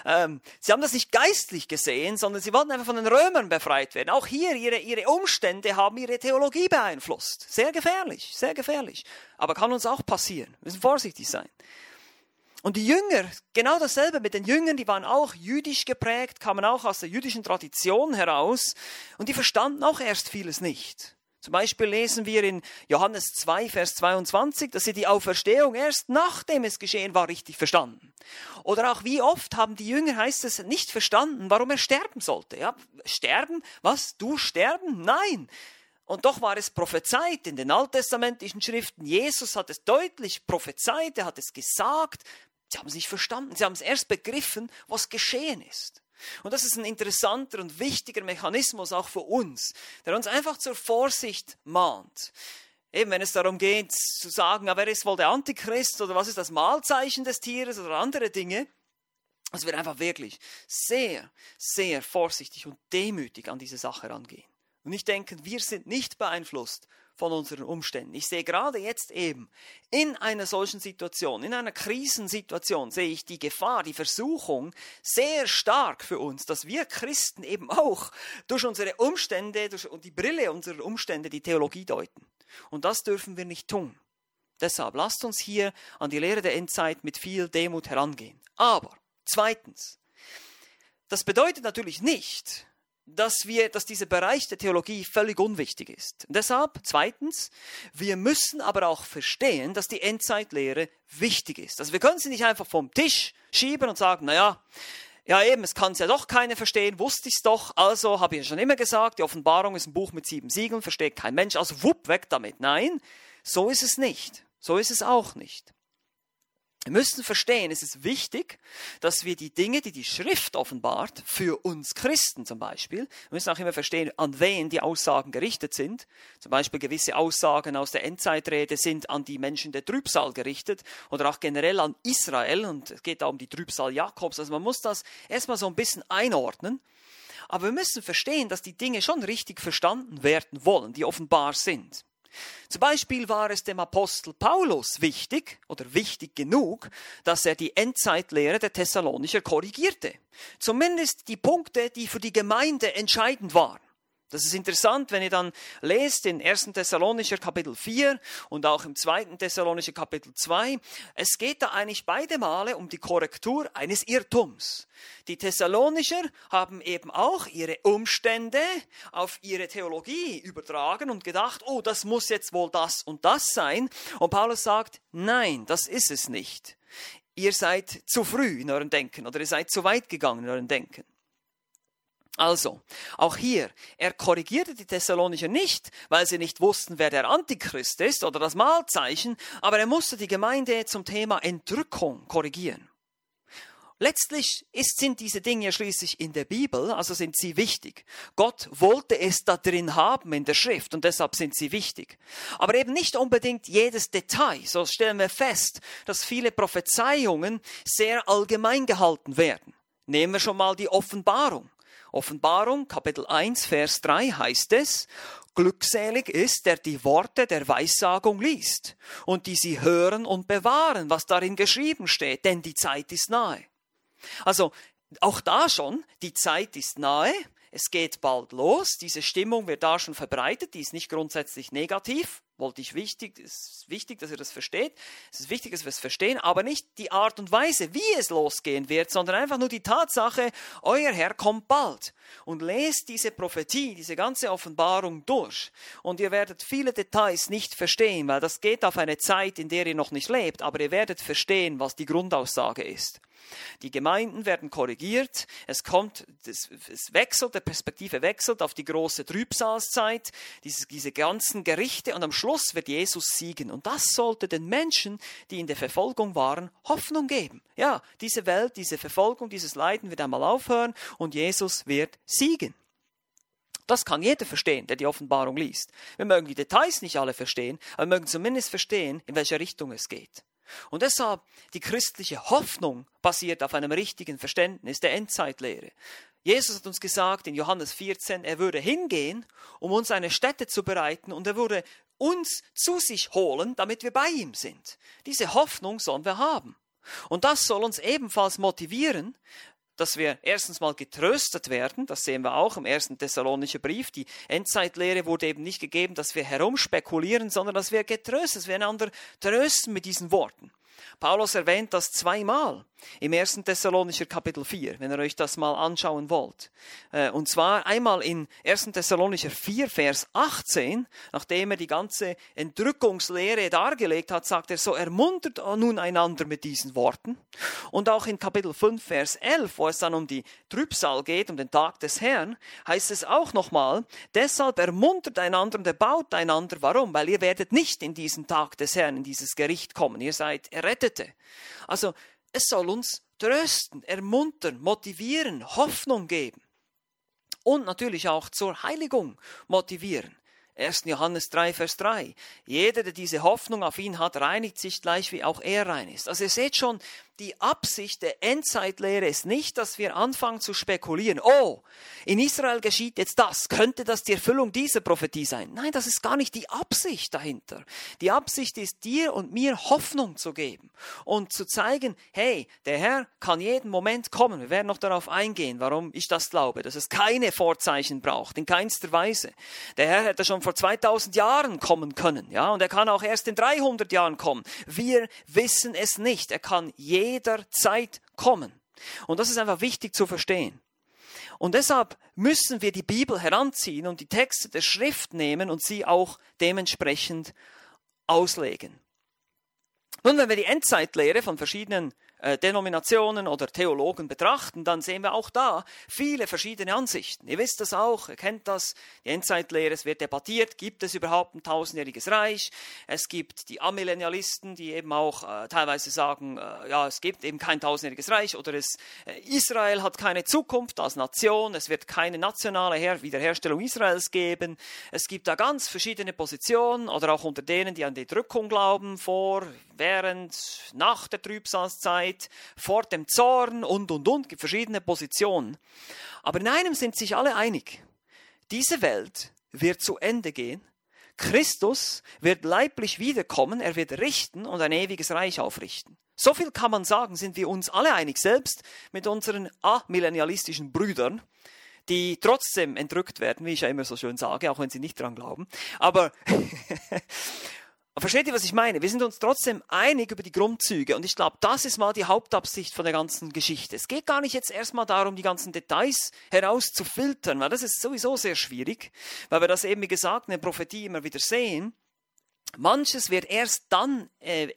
Ähm, sie haben das nicht geistlich gesehen, sondern sie wollten einfach von den Römern befreit werden. Auch hier, ihre, ihre Umstände haben ihre Theologie beeinflusst. Sehr gefährlich, sehr gefährlich. Aber kann uns auch passieren. Wir müssen vorsichtig sein. Und die Jünger, genau dasselbe mit den Jüngern, die waren auch jüdisch geprägt, kamen auch aus der jüdischen Tradition heraus und die verstanden auch erst vieles nicht. Zum Beispiel lesen wir in Johannes 2, Vers 22, dass sie die Auferstehung erst nachdem es geschehen war richtig verstanden. Oder auch wie oft haben die Jünger, heißt es, nicht verstanden, warum er sterben sollte. Ja, sterben? Was? Du sterben? Nein. Und doch war es prophezeit in den alttestamentlichen Schriften. Jesus hat es deutlich prophezeit, er hat es gesagt. Sie haben es nicht verstanden. Sie haben es erst begriffen, was geschehen ist. Und das ist ein interessanter und wichtiger Mechanismus auch für uns, der uns einfach zur Vorsicht mahnt. Eben, wenn es darum geht, zu sagen, wer ist wohl der Antichrist oder was ist das Mahlzeichen des Tieres oder andere Dinge, dass wir einfach wirklich sehr, sehr vorsichtig und demütig an diese Sache rangehen. Und nicht denken, wir sind nicht beeinflusst von unseren Umständen. Ich sehe gerade jetzt eben in einer solchen Situation, in einer Krisensituation, sehe ich die Gefahr, die Versuchung sehr stark für uns, dass wir Christen eben auch durch unsere Umstände durch die Brille unserer Umstände die Theologie deuten. Und das dürfen wir nicht tun. Deshalb lasst uns hier an die Lehre der Endzeit mit viel Demut herangehen. Aber zweitens, das bedeutet natürlich nicht, dass wir, dass dieser Bereich der Theologie völlig unwichtig ist. Und deshalb, zweitens, wir müssen aber auch verstehen, dass die Endzeitlehre wichtig ist. Also wir können sie nicht einfach vom Tisch schieben und sagen, naja, ja eben, es kann es ja doch keiner verstehen, wusste ich es doch, also habe ich ja schon immer gesagt, die Offenbarung ist ein Buch mit sieben Siegeln, versteht kein Mensch, also wupp, weg damit. Nein, so ist es nicht. So ist es auch nicht. Wir müssen verstehen, es ist wichtig, dass wir die Dinge, die die Schrift offenbart, für uns Christen zum Beispiel, wir müssen auch immer verstehen, an wen die Aussagen gerichtet sind. Zum Beispiel gewisse Aussagen aus der Endzeitrede sind an die Menschen der Trübsal gerichtet oder auch generell an Israel und es geht da um die Trübsal Jakobs. Also man muss das erstmal so ein bisschen einordnen. Aber wir müssen verstehen, dass die Dinge schon richtig verstanden werden wollen, die offenbar sind. Zum Beispiel war es dem Apostel Paulus wichtig oder wichtig genug, dass er die Endzeitlehre der Thessalonicher korrigierte. Zumindest die Punkte, die für die Gemeinde entscheidend waren. Das ist interessant, wenn ihr dann lest in 1. Thessalonicher Kapitel 4 und auch im 2. Thessalonicher Kapitel 2. Es geht da eigentlich beide Male um die Korrektur eines Irrtums. Die Thessalonicher haben eben auch ihre Umstände auf ihre Theologie übertragen und gedacht, oh, das muss jetzt wohl das und das sein. Und Paulus sagt, nein, das ist es nicht. Ihr seid zu früh in eurem Denken oder ihr seid zu weit gegangen in eurem Denken. Also, auch hier, er korrigierte die Thessalonicher nicht, weil sie nicht wussten, wer der Antichrist ist oder das Mahlzeichen, aber er musste die Gemeinde zum Thema Entrückung korrigieren. Letztlich ist, sind diese Dinge schließlich in der Bibel, also sind sie wichtig. Gott wollte es da drin haben in der Schrift und deshalb sind sie wichtig. Aber eben nicht unbedingt jedes Detail. So stellen wir fest, dass viele Prophezeiungen sehr allgemein gehalten werden. Nehmen wir schon mal die Offenbarung. Offenbarung, Kapitel 1, Vers 3 heißt es, Glückselig ist, der die Worte der Weissagung liest und die sie hören und bewahren, was darin geschrieben steht, denn die Zeit ist nahe. Also auch da schon, die Zeit ist nahe, es geht bald los, diese Stimmung wird da schon verbreitet, die ist nicht grundsätzlich negativ, wollte ich wichtig, ist wichtig, dass ihr das versteht. Es ist wichtig, dass wir es verstehen, aber nicht die Art und Weise, wie es losgehen wird, sondern einfach nur die Tatsache, euer Herr kommt bald. Und lest diese Prophetie, diese ganze Offenbarung durch. Und ihr werdet viele Details nicht verstehen, weil das geht auf eine Zeit, in der ihr noch nicht lebt, aber ihr werdet verstehen, was die Grundaussage ist. Die Gemeinden werden korrigiert. Es kommt, es, wechselt, der Perspektive wechselt auf die große Trübsalzeit, diese, diese ganzen Gerichte und am Schluss wird Jesus siegen. Und das sollte den Menschen, die in der Verfolgung waren, Hoffnung geben. Ja, diese Welt, diese Verfolgung, dieses Leiden wird einmal aufhören und Jesus wird siegen. Das kann jeder verstehen, der die Offenbarung liest. Wir mögen die Details nicht alle verstehen, aber wir mögen zumindest verstehen, in welche Richtung es geht. Und deshalb die christliche Hoffnung basiert auf einem richtigen Verständnis der Endzeitlehre. Jesus hat uns gesagt in Johannes 14, er würde hingehen, um uns eine Stätte zu bereiten und er würde uns zu sich holen, damit wir bei ihm sind. Diese Hoffnung sollen wir haben. Und das soll uns ebenfalls motivieren, dass wir erstens mal getröstet werden, das sehen wir auch im ersten Thessalonischen Brief. Die Endzeitlehre wurde eben nicht gegeben, dass wir herumspekulieren, sondern dass wir getröstet, dass wir einander trösten mit diesen Worten. Paulus erwähnt das zweimal im 1. Thessalonischer Kapitel 4, wenn ihr euch das mal anschauen wollt. Äh, und zwar einmal in 1. Thessalonicher 4, Vers 18, nachdem er die ganze Entrückungslehre dargelegt hat, sagt er, so ermuntert nun einander mit diesen Worten. Und auch in Kapitel 5, Vers 11, wo es dann um die Trübsal geht, um den Tag des Herrn, heißt es auch nochmal, deshalb ermuntert einander und erbaut einander. Warum? Weil ihr werdet nicht in diesen Tag des Herrn, in dieses Gericht kommen. Ihr seid Errettete. Also es soll uns trösten, ermuntern, motivieren, Hoffnung geben und natürlich auch zur Heiligung motivieren. 1. Johannes 3, Vers 3. Jeder, der diese Hoffnung auf ihn hat, reinigt sich gleich, wie auch er rein ist. Also ihr seht schon, die Absicht der Endzeitlehre ist nicht, dass wir anfangen zu spekulieren. Oh, in Israel geschieht jetzt das. Könnte das die Erfüllung dieser Prophetie sein? Nein, das ist gar nicht die Absicht dahinter. Die Absicht ist, dir und mir Hoffnung zu geben und zu zeigen, hey, der Herr kann jeden Moment kommen. Wir werden noch darauf eingehen, warum ich das glaube, dass es keine Vorzeichen braucht, in keinster Weise. Der Herr hätte schon vor 2000 Jahren kommen können, ja, und er kann auch erst in 300 Jahren kommen. Wir wissen es nicht. Er kann jeden jederzeit kommen. Und das ist einfach wichtig zu verstehen. Und deshalb müssen wir die Bibel heranziehen und die Texte der Schrift nehmen und sie auch dementsprechend auslegen. Nun, wenn wir die Endzeitlehre von verschiedenen Denominationen oder Theologen betrachten, dann sehen wir auch da viele verschiedene Ansichten. Ihr wisst das auch, ihr kennt das, die Endzeitlehre, es wird debattiert, gibt es überhaupt ein tausendjähriges Reich? Es gibt die Amillennialisten, die eben auch äh, teilweise sagen, äh, ja, es gibt eben kein tausendjähriges Reich oder es, äh, Israel hat keine Zukunft als Nation, es wird keine nationale Her Wiederherstellung Israels geben. Es gibt da ganz verschiedene Positionen oder auch unter denen, die an die Drückung glauben, vor, während, nach der Trübsalzeit, Zeit, vor dem Zorn und, und, und, verschiedene Positionen. Aber in einem sind sich alle einig. Diese Welt wird zu Ende gehen. Christus wird leiblich wiederkommen, er wird richten und ein ewiges Reich aufrichten. So viel kann man sagen, sind wir uns alle einig, selbst mit unseren amillennialistischen Brüdern, die trotzdem entrückt werden, wie ich ja immer so schön sage, auch wenn sie nicht dran glauben. Aber Versteht ihr, was ich meine? Wir sind uns trotzdem einig über die Grundzüge und ich glaube, das ist mal die Hauptabsicht von der ganzen Geschichte. Es geht gar nicht jetzt erstmal darum, die ganzen Details herauszufiltern, weil das ist sowieso sehr schwierig, weil wir das eben, wie gesagt, in der Prophetie immer wieder sehen. Manches wird erst dann äh,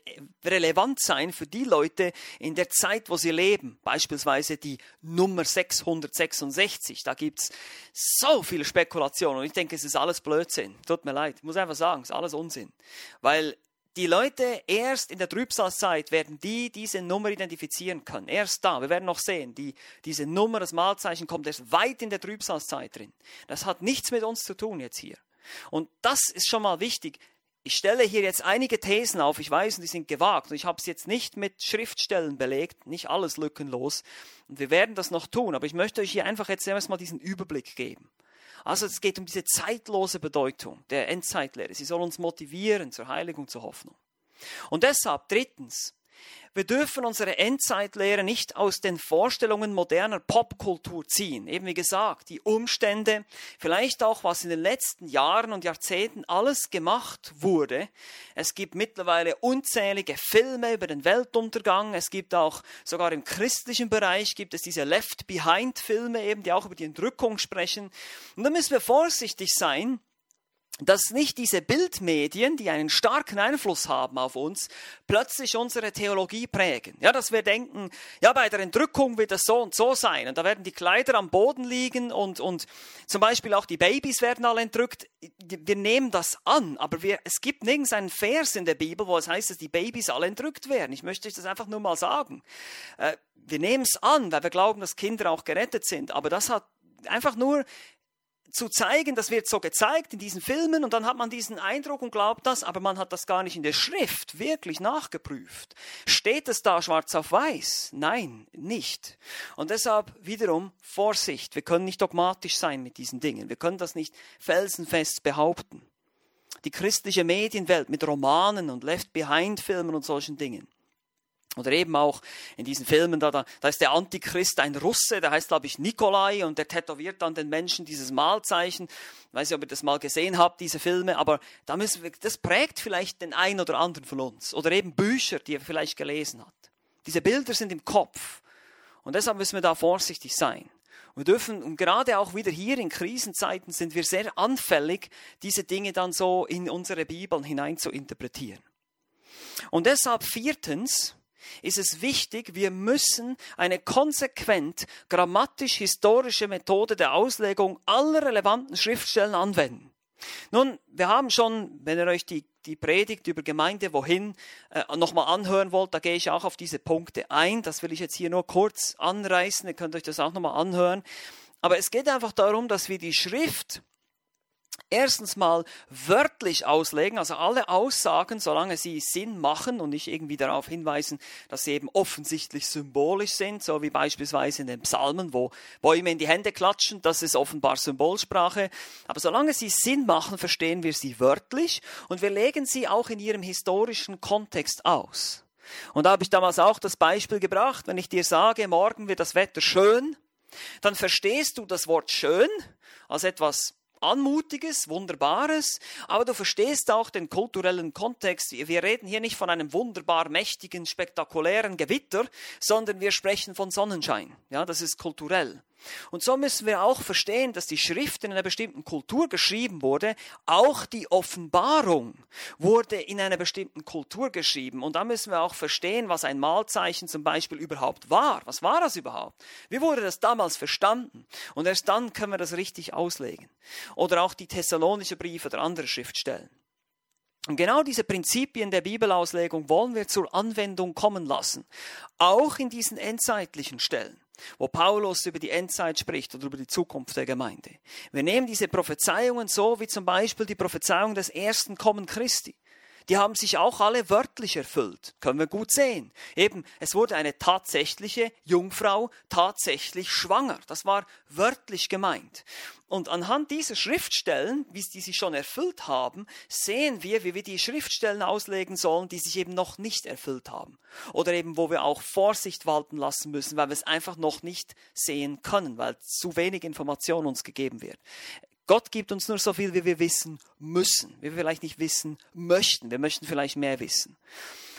relevant sein für die Leute in der Zeit, wo sie leben. Beispielsweise die Nummer 666. Da gibt's so viele Spekulationen. Und ich denke, es ist alles Blödsinn. Tut mir leid. Ich muss einfach sagen, es ist alles Unsinn. Weil die Leute erst in der Trübsalzeit werden die diese Nummer identifizieren können. Erst da. Wir werden noch sehen, die, diese Nummer, das Malzeichen kommt erst weit in der Trübsalzeit drin. Das hat nichts mit uns zu tun jetzt hier. Und das ist schon mal wichtig. Ich stelle hier jetzt einige Thesen auf, ich weiß, und die sind gewagt, und ich habe es jetzt nicht mit Schriftstellen belegt, nicht alles lückenlos, und wir werden das noch tun, aber ich möchte euch hier einfach jetzt erstmal diesen Überblick geben. Also es geht um diese zeitlose Bedeutung der Endzeitlehre. Sie soll uns motivieren zur Heiligung, zur Hoffnung. Und deshalb, drittens, wir dürfen unsere Endzeitlehre nicht aus den Vorstellungen moderner Popkultur ziehen. Eben wie gesagt, die Umstände, vielleicht auch was in den letzten Jahren und Jahrzehnten alles gemacht wurde. Es gibt mittlerweile unzählige Filme über den Weltuntergang. Es gibt auch sogar im christlichen Bereich gibt es diese Left Behind Filme eben, die auch über die Entrückung sprechen. Und da müssen wir vorsichtig sein, dass nicht diese Bildmedien, die einen starken Einfluss haben auf uns, plötzlich unsere Theologie prägen. Ja, dass wir denken, ja, bei der Entrückung wird es so und so sein. Und da werden die Kleider am Boden liegen und, und zum Beispiel auch die Babys werden alle entrückt. Wir nehmen das an, aber wir, es gibt nirgends einen Vers in der Bibel, wo es heißt, dass die Babys alle entrückt werden. Ich möchte euch das einfach nur mal sagen. Äh, wir nehmen es an, weil wir glauben, dass Kinder auch gerettet sind. Aber das hat einfach nur zu zeigen, das wird so gezeigt in diesen Filmen und dann hat man diesen Eindruck und glaubt das, aber man hat das gar nicht in der Schrift wirklich nachgeprüft. Steht es da schwarz auf weiß? Nein, nicht. Und deshalb wiederum Vorsicht. Wir können nicht dogmatisch sein mit diesen Dingen. Wir können das nicht felsenfest behaupten. Die christliche Medienwelt mit Romanen und Left-Behind-Filmen und solchen Dingen oder eben auch in diesen Filmen, da, da, da ist der Antichrist ein Russe, der heißt, glaube ich, Nikolai und der tätowiert dann den Menschen dieses Malzeichen. Ich weiß nicht, ob ihr das mal gesehen habt, diese Filme, aber da müssen wir, das prägt vielleicht den einen oder anderen von uns. Oder eben Bücher, die er vielleicht gelesen hat. Diese Bilder sind im Kopf. Und deshalb müssen wir da vorsichtig sein. Wir dürfen, und gerade auch wieder hier in Krisenzeiten sind wir sehr anfällig, diese Dinge dann so in unsere Bibeln hinein zu interpretieren. Und deshalb viertens, ist es wichtig, wir müssen eine konsequent grammatisch-historische Methode der Auslegung aller relevanten Schriftstellen anwenden. Nun, wir haben schon, wenn ihr euch die, die Predigt über Gemeinde wohin äh, nochmal anhören wollt, da gehe ich auch auf diese Punkte ein. Das will ich jetzt hier nur kurz anreißen. Ihr könnt euch das auch nochmal anhören. Aber es geht einfach darum, dass wir die Schrift erstens mal wörtlich auslegen, also alle Aussagen, solange sie Sinn machen und nicht irgendwie darauf hinweisen, dass sie eben offensichtlich symbolisch sind, so wie beispielsweise in den Psalmen, wo Bäume in die Hände klatschen, das ist offenbar Symbolsprache. Aber solange sie Sinn machen, verstehen wir sie wörtlich und wir legen sie auch in ihrem historischen Kontext aus. Und da habe ich damals auch das Beispiel gebracht, wenn ich dir sage, morgen wird das Wetter schön, dann verstehst du das Wort schön als etwas Anmutiges, Wunderbares, aber du verstehst auch den kulturellen Kontext. Wir reden hier nicht von einem wunderbar mächtigen, spektakulären Gewitter, sondern wir sprechen von Sonnenschein. Ja, das ist kulturell. Und so müssen wir auch verstehen, dass die Schrift in einer bestimmten Kultur geschrieben wurde. Auch die Offenbarung wurde in einer bestimmten Kultur geschrieben. Und da müssen wir auch verstehen, was ein Malzeichen zum Beispiel überhaupt war. Was war das überhaupt? Wie wurde das damals verstanden? Und erst dann können wir das richtig auslegen. Oder auch die Thessalonische Briefe oder andere Schriftstellen. Und genau diese Prinzipien der Bibelauslegung wollen wir zur Anwendung kommen lassen. Auch in diesen endzeitlichen Stellen wo Paulus über die Endzeit spricht oder über die Zukunft der Gemeinde. Wir nehmen diese Prophezeiungen so wie zum Beispiel die Prophezeiung des ersten Kommen Christi die haben sich auch alle wörtlich erfüllt. Können wir gut sehen. Eben, es wurde eine tatsächliche Jungfrau tatsächlich schwanger. Das war wörtlich gemeint. Und anhand dieser Schriftstellen, wie die sich schon erfüllt haben, sehen wir, wie wir die Schriftstellen auslegen sollen, die sich eben noch nicht erfüllt haben. Oder eben, wo wir auch Vorsicht walten lassen müssen, weil wir es einfach noch nicht sehen können, weil zu wenig Information uns gegeben wird. Gott gibt uns nur so viel, wie wir wissen müssen, wir vielleicht nicht wissen möchten. Wir möchten vielleicht mehr wissen.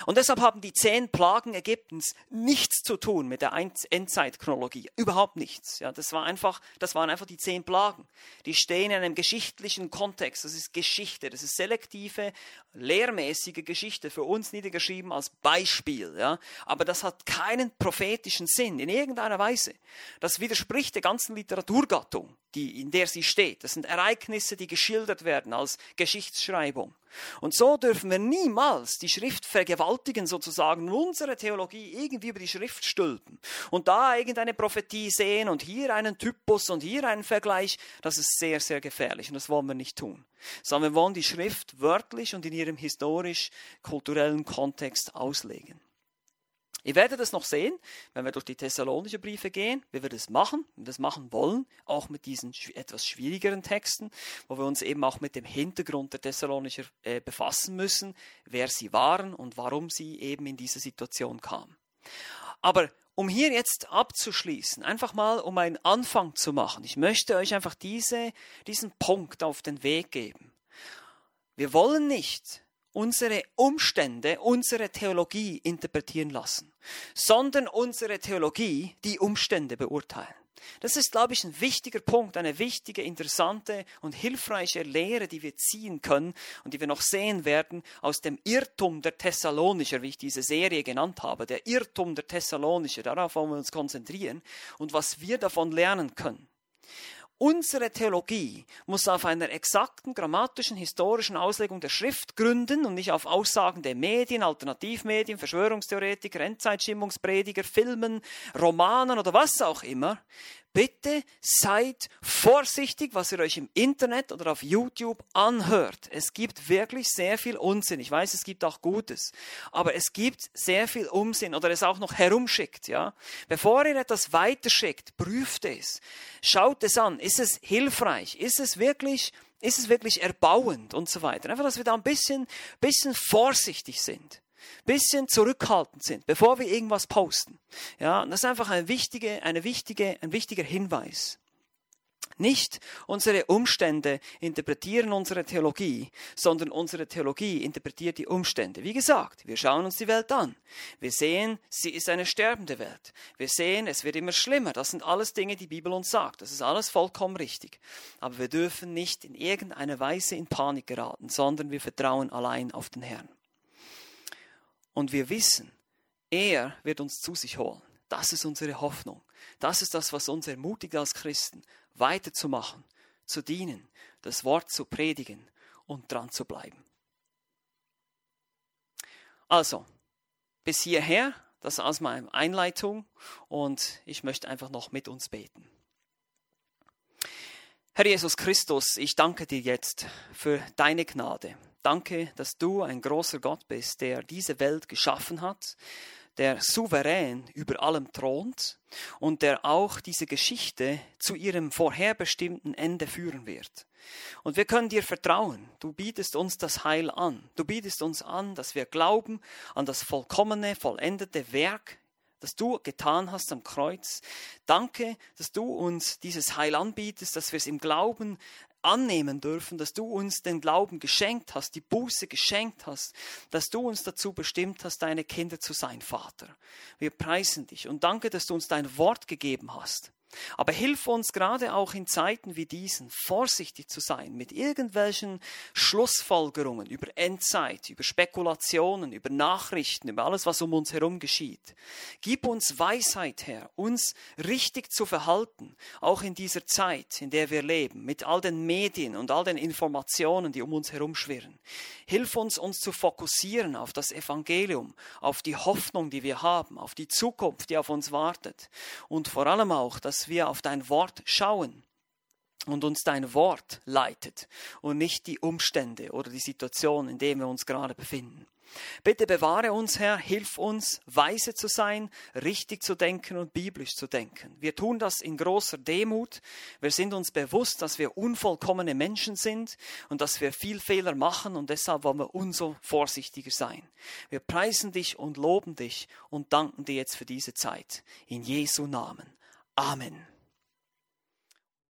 Und deshalb haben die zehn Plagen Ägyptens nichts zu tun mit der Endzeitchronologie. Überhaupt nichts. Ja, das, war einfach, das waren einfach die zehn Plagen. Die stehen in einem geschichtlichen Kontext. Das ist Geschichte. Das ist selektive, lehrmäßige Geschichte für uns niedergeschrieben als Beispiel. Ja. Aber das hat keinen prophetischen Sinn in irgendeiner Weise. Das widerspricht der ganzen Literaturgattung, die, in der sie steht. Das sind Ereignisse, die geschildert werden als Geschichtsschreibung. Und so dürfen wir niemals die Schrift vergewaltigen, sozusagen, unsere Theologie irgendwie über die Schrift stülpen und da irgendeine Prophetie sehen und hier einen Typus und hier einen Vergleich. Das ist sehr, sehr gefährlich und das wollen wir nicht tun. Sondern wir wollen die Schrift wörtlich und in ihrem historisch-kulturellen Kontext auslegen. Ihr werdet es noch sehen, wenn wir durch die Thessalonischen Briefe gehen, wie wir das machen, wir das machen wollen, auch mit diesen etwas schwierigeren Texten, wo wir uns eben auch mit dem Hintergrund der Thessalonicher äh, befassen müssen, wer sie waren und warum sie eben in diese Situation kamen. Aber um hier jetzt abzuschließen, einfach mal um einen Anfang zu machen, ich möchte euch einfach diese, diesen Punkt auf den Weg geben. Wir wollen nicht unsere Umstände, unsere Theologie interpretieren lassen, sondern unsere Theologie die Umstände beurteilen. Das ist, glaube ich, ein wichtiger Punkt, eine wichtige, interessante und hilfreiche Lehre, die wir ziehen können und die wir noch sehen werden aus dem Irrtum der Thessalonicher, wie ich diese Serie genannt habe, der Irrtum der Thessalonicher, darauf wollen wir uns konzentrieren und was wir davon lernen können. Unsere Theologie muss auf einer exakten grammatischen, historischen Auslegung der Schrift gründen und nicht auf Aussagen der Medien, Alternativmedien, Verschwörungstheoretiker, Endzeitschimmungsprediger, Filmen, Romanen oder was auch immer. Bitte seid vorsichtig, was ihr euch im Internet oder auf YouTube anhört. Es gibt wirklich sehr viel Unsinn. Ich weiß, es gibt auch Gutes, aber es gibt sehr viel Unsinn oder es auch noch herumschickt, ja. Bevor ihr etwas weiterschickt, prüft es. Schaut es an. Ist es hilfreich? Ist es wirklich ist es wirklich erbauend und so weiter. Einfach, dass wir da ein bisschen, bisschen vorsichtig sind bisschen zurückhaltend sind, bevor wir irgendwas posten. Ja, das ist einfach eine wichtige, eine wichtige, ein wichtiger Hinweis. Nicht unsere Umstände interpretieren unsere Theologie, sondern unsere Theologie interpretiert die Umstände. Wie gesagt, wir schauen uns die Welt an. Wir sehen, sie ist eine sterbende Welt. Wir sehen, es wird immer schlimmer. Das sind alles Dinge, die Bibel uns sagt. Das ist alles vollkommen richtig. Aber wir dürfen nicht in irgendeiner Weise in Panik geraten, sondern wir vertrauen allein auf den Herrn. Und wir wissen, er wird uns zu sich holen. Das ist unsere Hoffnung. Das ist das, was uns ermutigt als Christen, weiterzumachen, zu dienen, das Wort zu predigen und dran zu bleiben. Also, bis hierher, das als meine Einleitung und ich möchte einfach noch mit uns beten. Herr Jesus Christus, ich danke dir jetzt für deine Gnade. Danke, dass du ein großer Gott bist, der diese Welt geschaffen hat, der souverän über allem thront und der auch diese Geschichte zu ihrem vorherbestimmten Ende führen wird. Und wir können dir vertrauen. Du bietest uns das Heil an. Du bietest uns an, dass wir glauben an das vollkommene, vollendete Werk, das du getan hast am Kreuz. Danke, dass du uns dieses Heil anbietest, dass wir es im Glauben annehmen dürfen, dass du uns den Glauben geschenkt hast, die Buße geschenkt hast, dass du uns dazu bestimmt hast, deine Kinder zu sein, Vater. Wir preisen dich und danke, dass du uns dein Wort gegeben hast. Aber hilf uns gerade auch in Zeiten wie diesen vorsichtig zu sein mit irgendwelchen Schlussfolgerungen über Endzeit, über Spekulationen, über Nachrichten, über alles, was um uns herum geschieht. Gib uns Weisheit, Herr, uns richtig zu verhalten, auch in dieser Zeit, in der wir leben, mit all den Medien und all den Informationen, die um uns herum schwirren. Hilf uns, uns zu fokussieren auf das Evangelium, auf die Hoffnung, die wir haben, auf die Zukunft, die auf uns wartet und vor allem auch, dass dass wir auf dein Wort schauen und uns dein Wort leitet und nicht die Umstände oder die Situation, in der wir uns gerade befinden. Bitte bewahre uns, Herr, hilf uns, weise zu sein, richtig zu denken und biblisch zu denken. Wir tun das in großer Demut. Wir sind uns bewusst, dass wir unvollkommene Menschen sind und dass wir viel Fehler machen und deshalb wollen wir umso vorsichtiger sein. Wir preisen dich und loben dich und danken dir jetzt für diese Zeit. In Jesu Namen. Amen.